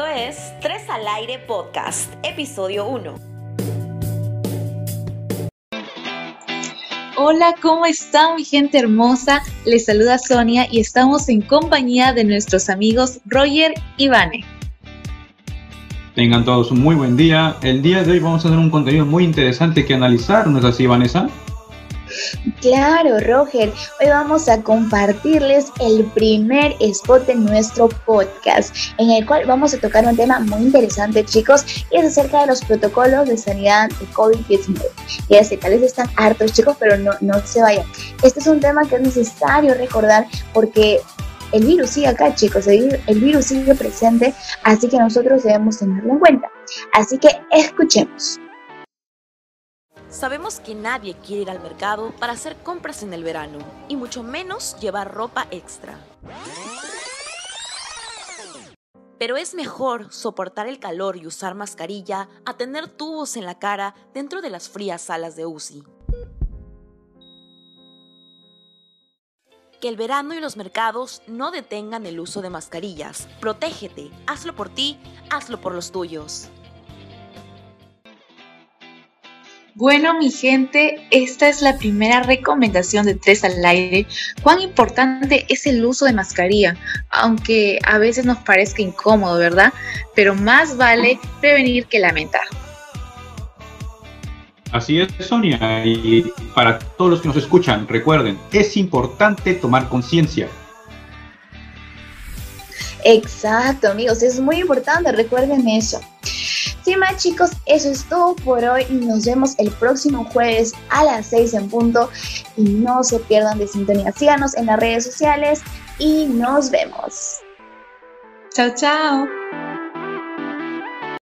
Esto es Tres al Aire Podcast, episodio 1. Hola, ¿cómo están mi gente hermosa? Les saluda Sonia y estamos en compañía de nuestros amigos Roger y Vane. Tengan todos un muy buen día. El día de hoy vamos a hacer un contenido muy interesante que analizar, ¿no es así, Vanessa? Claro, Roger. Hoy vamos a compartirles el primer spot de nuestro podcast, en el cual vamos a tocar un tema muy interesante, chicos, y es acerca de los protocolos de sanidad de COVID-19. Ya sé, tal vez están hartos, chicos, pero no, no se vayan. Este es un tema que es necesario recordar porque el virus sigue acá, chicos, el, el virus sigue presente, así que nosotros debemos tenerlo en cuenta. Así que escuchemos. Sabemos que nadie quiere ir al mercado para hacer compras en el verano, y mucho menos llevar ropa extra. Pero es mejor soportar el calor y usar mascarilla a tener tubos en la cara dentro de las frías salas de UCI. Que el verano y los mercados no detengan el uso de mascarillas. Protégete, hazlo por ti, hazlo por los tuyos. Bueno, mi gente, esta es la primera recomendación de Tres al Aire. Cuán importante es el uso de mascarilla, aunque a veces nos parezca incómodo, ¿verdad? Pero más vale prevenir que lamentar. Así es, Sonia. Y para todos los que nos escuchan, recuerden, es importante tomar conciencia. Exacto, amigos, es muy importante, recuerden eso. Sin más chicos, eso es todo por hoy nos vemos el próximo jueves a las 6 en punto y no se pierdan de sintonía. Síganos en las redes sociales y nos vemos. Chao, chao.